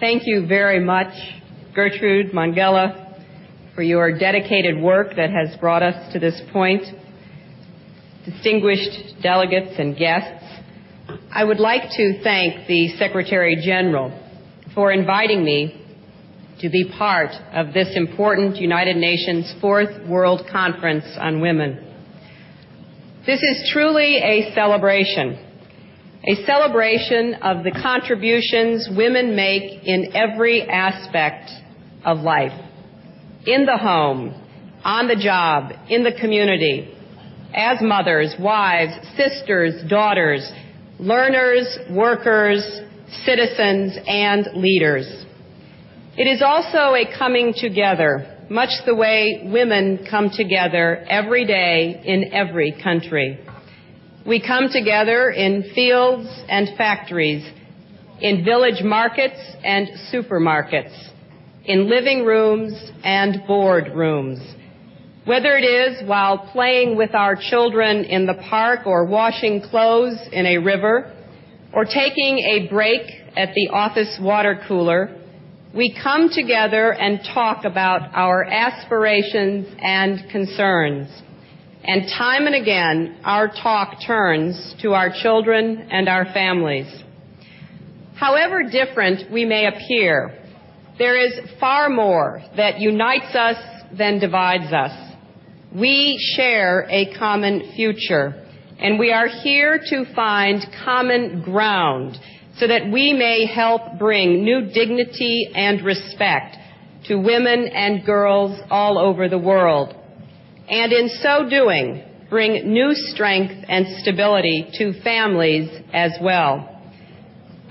Thank you very much, Gertrude Mongella, for your dedicated work that has brought us to this point. Distinguished delegates and guests, I would like to thank the Secretary General for inviting me to be part of this important United Nations Fourth World Conference on Women. This is truly a celebration, a celebration of the contributions women make in every aspect of life in the home, on the job, in the community, as mothers, wives, sisters, daughters, learners, workers, citizens, and leaders. It is also a coming together much the way women come together every day in every country. We come together in fields and factories, in village markets and supermarkets, in living rooms and board rooms. Whether it is while playing with our children in the park or washing clothes in a river or taking a break at the office water cooler, we come together and talk about our aspirations and concerns. And time and again, our talk turns to our children and our families. However different we may appear, there is far more that unites us than divides us. We share a common future, and we are here to find common ground so that we may help bring new dignity and respect to women and girls all over the world. And in so doing, bring new strength and stability to families as well.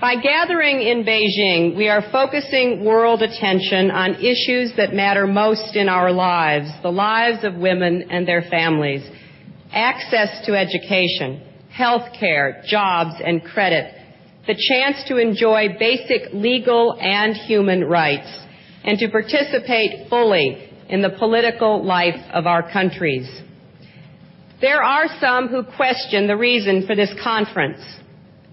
By gathering in Beijing, we are focusing world attention on issues that matter most in our lives, the lives of women and their families. Access to education, health care, jobs, and credit, the chance to enjoy basic legal and human rights and to participate fully in the political life of our countries. There are some who question the reason for this conference.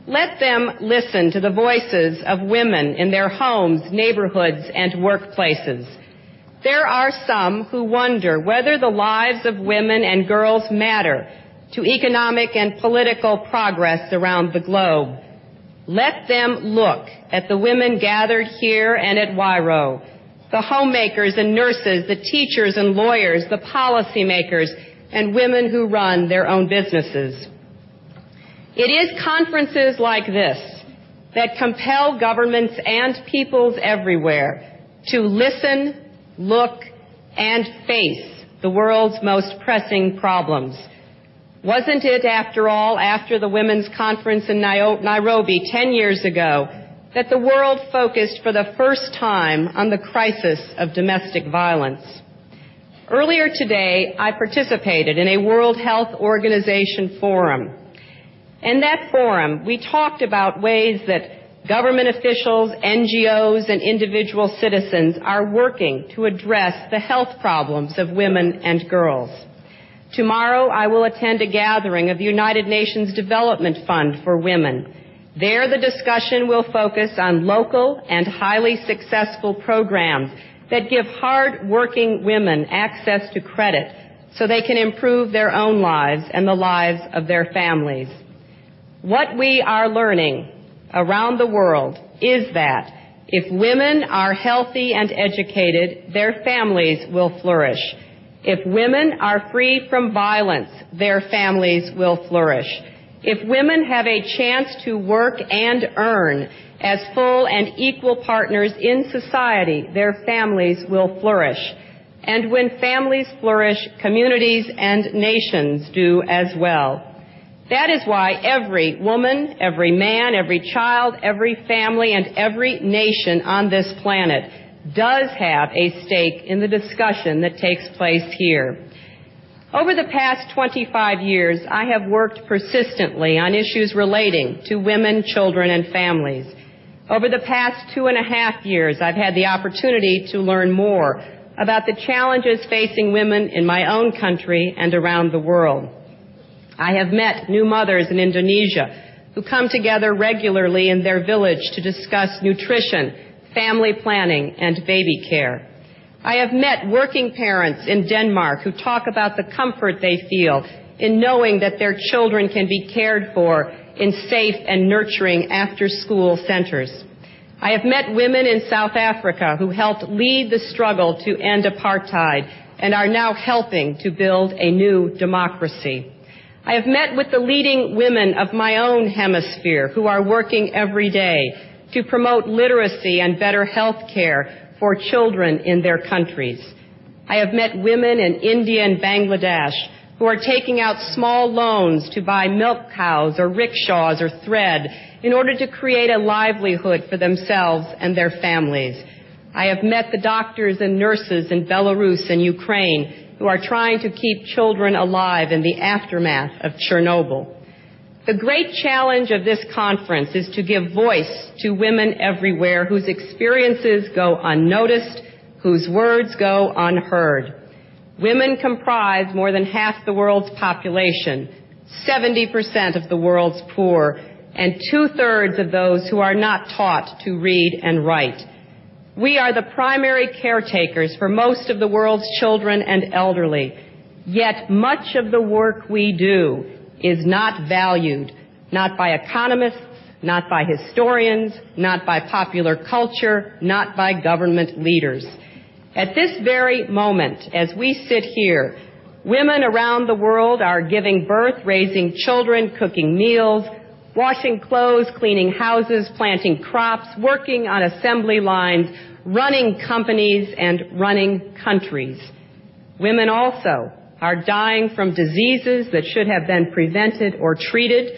Let them listen to the voices of women in their homes, neighborhoods, and workplaces. There are some who wonder whether the lives of women and girls matter to economic and political progress around the globe. Let them look at the women gathered here and at Huairou, the homemakers and nurses, the teachers and lawyers, the policymakers, and women who run their own businesses. It is conferences like this that compel governments and peoples everywhere to listen, look, and face the world's most pressing problems. Wasn't it, after all, after the Women's Conference in Nairobi 10 years ago, that the world focused for the first time on the crisis of domestic violence? Earlier today, I participated in a World Health Organization forum. In that forum, we talked about ways that government officials, NGOs, and individual citizens are working to address the health problems of women and girls. Tomorrow I will attend a gathering of the United Nations Development Fund for Women. There the discussion will focus on local and highly successful programs that give hard-working women access to credit so they can improve their own lives and the lives of their families. What we are learning around the world is that if women are healthy and educated, their families will flourish. If women are free from violence, their families will flourish. If women have a chance to work and earn as full and equal partners in society, their families will flourish. And when families flourish, communities and nations do as well. That is why every woman, every man, every child, every family, and every nation on this planet does have a stake in the discussion that takes place here. Over the past 25 years, I have worked persistently on issues relating to women, children, and families. Over the past two and a half years, I've had the opportunity to learn more about the challenges facing women in my own country and around the world. I have met new mothers in Indonesia who come together regularly in their village to discuss nutrition, family planning, and baby care. I have met working parents in Denmark who talk about the comfort they feel in knowing that their children can be cared for in safe and nurturing after school centers. I have met women in South Africa who helped lead the struggle to end apartheid and are now helping to build a new democracy. I have met with the leading women of my own hemisphere who are working every day to promote literacy and better health care for children in their countries. I have met women in India and Bangladesh who are taking out small loans to buy milk cows or rickshaws or thread in order to create a livelihood for themselves and their families. I have met the doctors and nurses in Belarus and Ukraine who are trying to keep children alive in the aftermath of Chernobyl. The great challenge of this conference is to give voice to women everywhere whose experiences go unnoticed, whose words go unheard. Women comprise more than half the world's population, 70% of the world's poor, and two-thirds of those who are not taught to read and write. We are the primary caretakers for most of the world's children and elderly, yet much of the work we do is not valued, not by economists, not by historians, not by popular culture, not by government leaders. At this very moment, as we sit here, women around the world are giving birth, raising children, cooking meals, washing clothes, cleaning houses, planting crops, working on assembly lines, running companies, and running countries. Women also are dying from diseases that should have been prevented or treated.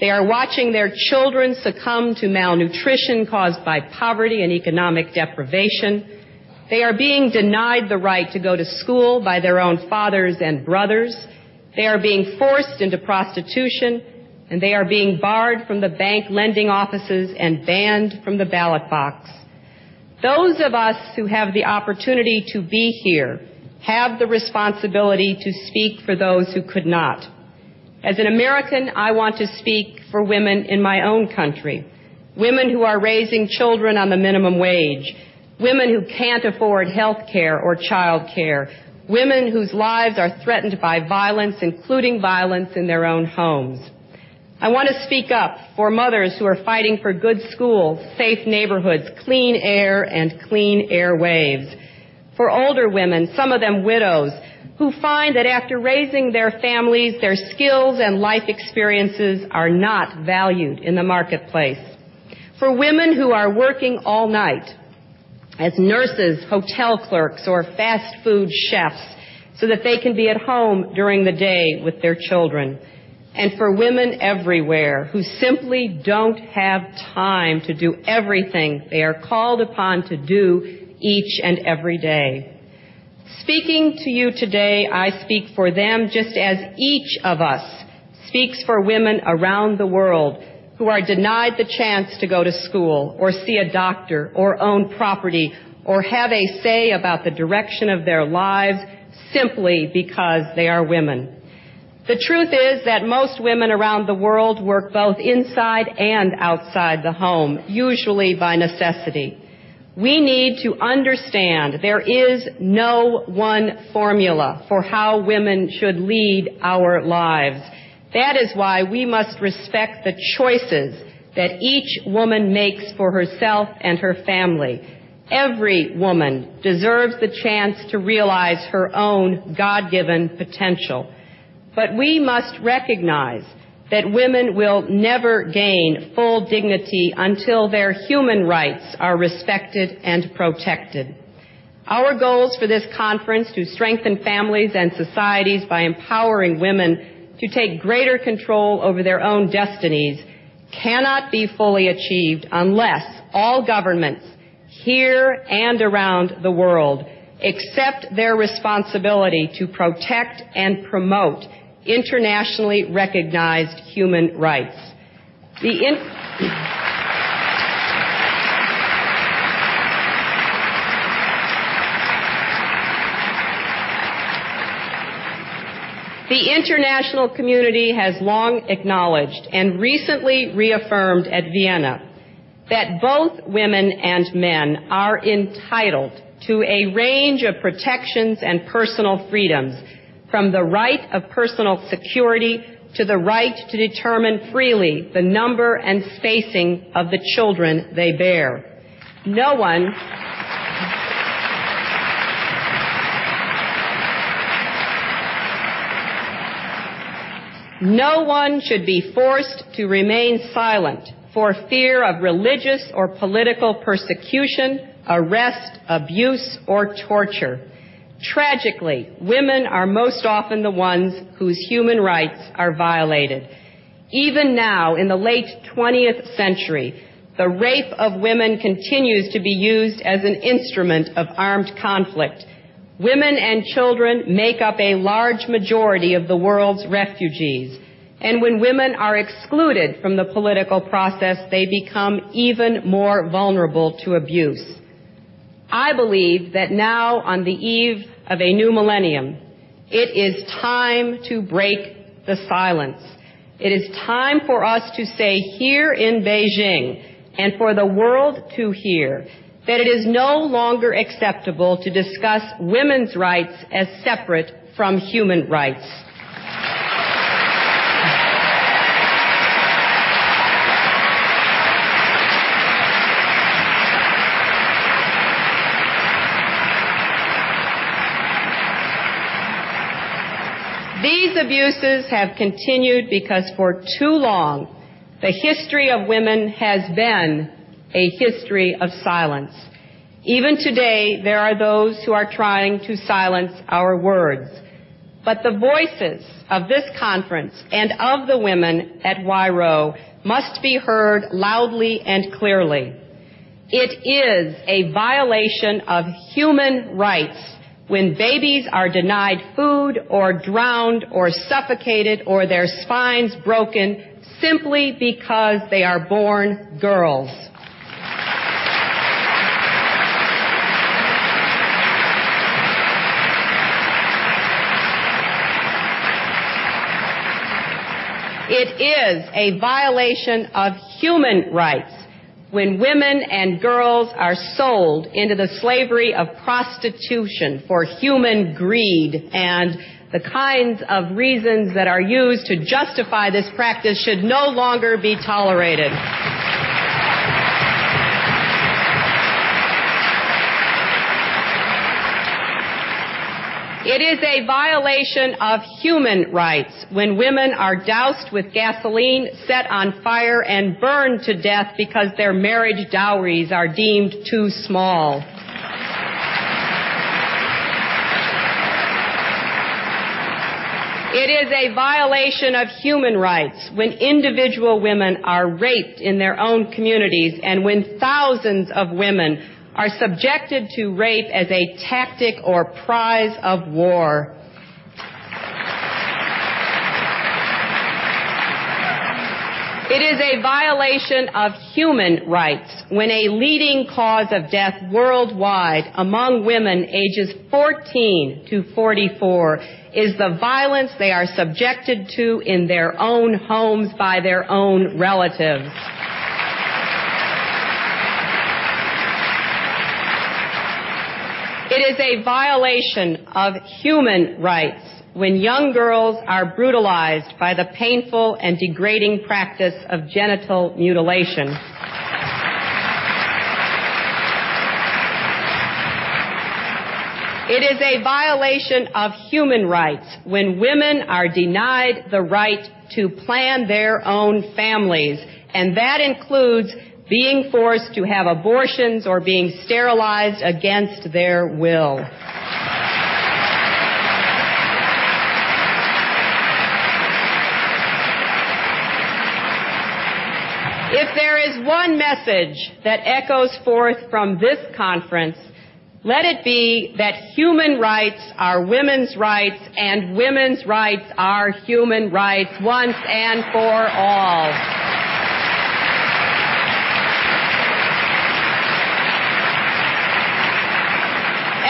They are watching their children succumb to malnutrition caused by poverty and economic deprivation. They are being denied the right to go to school by their own fathers and brothers. They are being forced into prostitution and they are being barred from the bank lending offices and banned from the ballot box. Those of us who have the opportunity to be here have the responsibility to speak for those who could not. As an American, I want to speak for women in my own country. Women who are raising children on the minimum wage. Women who can't afford health care or child care. Women whose lives are threatened by violence, including violence in their own homes. I want to speak up for mothers who are fighting for good schools, safe neighborhoods, clean air, and clean airwaves. For older women, some of them widows, who find that after raising their families, their skills and life experiences are not valued in the marketplace. For women who are working all night as nurses, hotel clerks, or fast food chefs so that they can be at home during the day with their children and for women everywhere who simply don't have time to do everything they are called upon to do each and every day. Speaking to you today, I speak for them just as each of us speaks for women around the world who are denied the chance to go to school or see a doctor or own property or have a say about the direction of their lives simply because they are women. The truth is that most women around the world work both inside and outside the home, usually by necessity. We need to understand there is no one formula for how women should lead our lives. That is why we must respect the choices that each woman makes for herself and her family. Every woman deserves the chance to realize her own God-given potential. But we must recognize that women will never gain full dignity until their human rights are respected and protected. Our goals for this conference to strengthen families and societies by empowering women to take greater control over their own destinies cannot be fully achieved unless all governments here and around the world accept their responsibility to protect and promote internationally recognized human rights. The in- The international community has long acknowledged and recently reaffirmed at Vienna that both women and men are entitled to a range of protections and personal freedoms, from the right of personal security to the right to determine freely the number and spacing of the children they bear. No one No one should be forced to remain silent for fear of religious or political persecution, arrest, abuse, or torture. Tragically, women are most often the ones whose human rights are violated. Even now, in the late 20th century, the rape of women continues to be used as an instrument of armed conflict. Women and children make up a large majority of the world's refugees. And when women are excluded from the political process, they become even more vulnerable to abuse. I believe that now, on the eve of a new millennium, it is time to break the silence. It is time for us to say here in Beijing and for the world to hear that it is no longer acceptable to discuss women's rights as separate from human rights. These abuses have continued because for too long the history of women has been a history of silence. Even today, there are those who are trying to silence our words. But the voices of this conference and of the women at Huairou must be heard loudly and clearly. It is a violation of human rights when babies are denied food or drowned or suffocated or their spines broken simply because they are born girls. It is a violation of human rights when women and girls are sold into the slavery of prostitution for human greed and the kinds of reasons that are used to justify this practice should no longer be tolerated. It is a violation of human rights when women are doused with gasoline, set on fire, and burned to death because their marriage dowries are deemed too small. It is a violation of human rights when individual women are raped in their own communities and when thousands of women are subjected to rape as a tactic or prize of war. It is a violation of human rights when a leading cause of death worldwide among women ages 14 to 44 is the violence they are subjected to in their own homes by their own relatives. It is a violation of human rights when young girls are brutalized by the painful and degrading practice of genital mutilation. It is a violation of human rights when women are denied the right to plan their own families, and that includes being forced to have abortions or being sterilized against their will. If there is one message that echoes forth from this conference, let it be that human rights are women's rights and women's rights are human rights once and for all.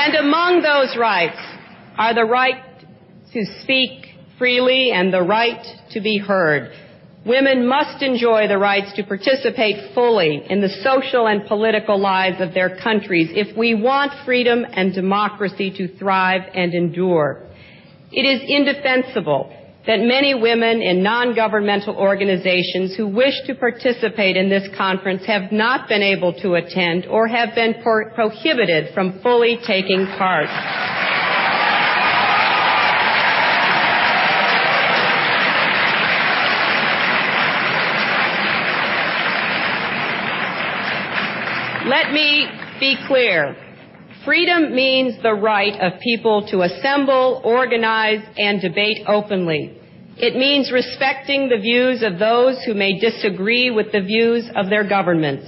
And among those rights are the right to speak freely and the right to be heard. Women must enjoy the rights to participate fully in the social and political lives of their countries if we want freedom and democracy to thrive and endure. It is indefensible that many women in non-governmental organizations who wish to participate in this conference have not been able to attend or have been pro- prohibited from fully taking part. Let me be clear. Freedom means the right of people to assemble, organize, and debate openly. It means respecting the views of those who may disagree with the views of their governments.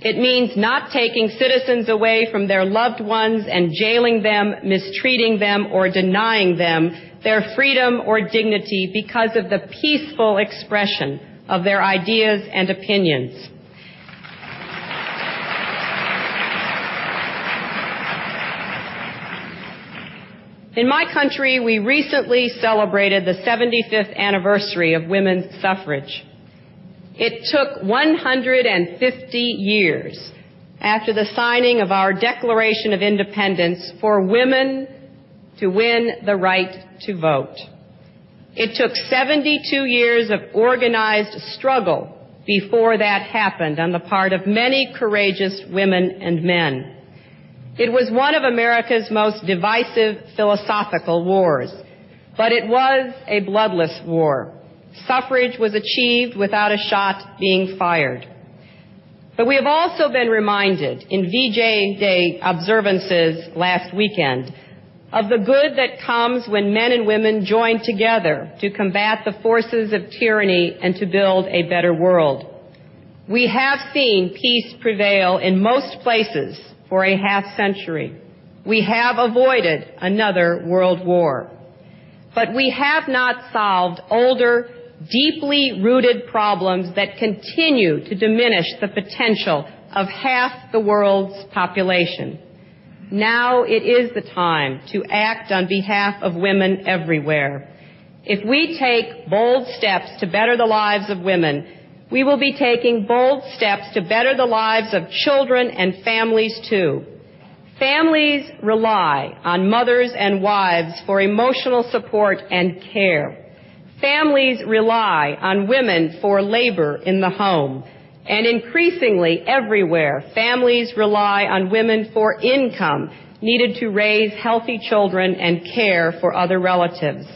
It means not taking citizens away from their loved ones and jailing them, mistreating them, or denying them their freedom or dignity because of the peaceful expression of their ideas and opinions. In my country, we recently celebrated the 75th anniversary of women's suffrage. It took 150 years after the signing of our Declaration of Independence for women to win the right to vote. It took 72 years of organized struggle before that happened on the part of many courageous women and men. It was one of America's most divisive philosophical wars, but it was a bloodless war. Suffrage was achieved without a shot being fired. But we have also been reminded in VJ Day observances last weekend of the good that comes when men and women join together to combat the forces of tyranny and to build a better world. We have seen peace prevail in most places for a half century. We have avoided another world war. But we have not solved older, deeply rooted problems that continue to diminish the potential of half the world's population. Now it is the time to act on behalf of women everywhere. If we take bold steps to better the lives of women, we will be taking bold steps to better the lives of children and families too. Families rely on mothers and wives for emotional support and care. Families rely on women for labor in the home. And increasingly everywhere, families rely on women for income needed to raise healthy children and care for other relatives.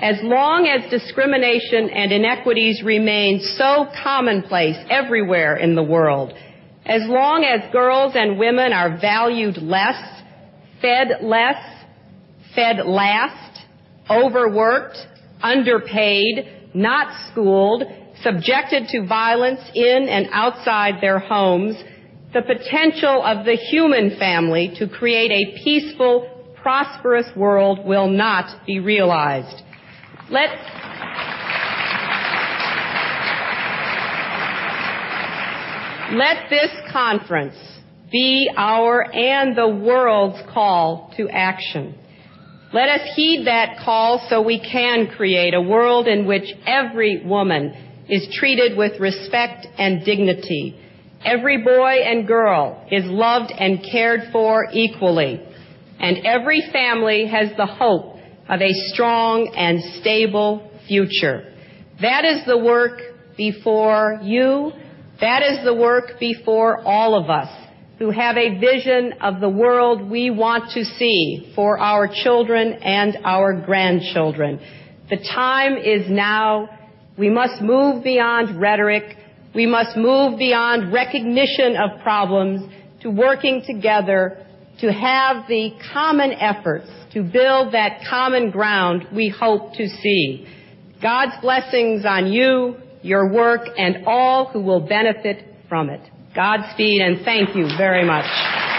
As long as discrimination and inequities remain so commonplace everywhere in the world, as long as girls and women are valued less, fed less, fed last, overworked, underpaid, not schooled, subjected to violence in and outside their homes, the potential of the human family to create a peaceful, prosperous world will not be realized. Let Let this conference be our and the world's call to action. Let us heed that call so we can create a world in which every woman is treated with respect and dignity. Every boy and girl is loved and cared for equally. And every family has the hope of a strong and stable future. That is the work before you. That is the work before all of us who have a vision of the world we want to see for our children and our grandchildren. The time is now. We must move beyond rhetoric. We must move beyond recognition of problems to working together to have the common efforts to build that common ground we hope to see. God's blessings on you, your work, and all who will benefit from it. Godspeed and thank you very much.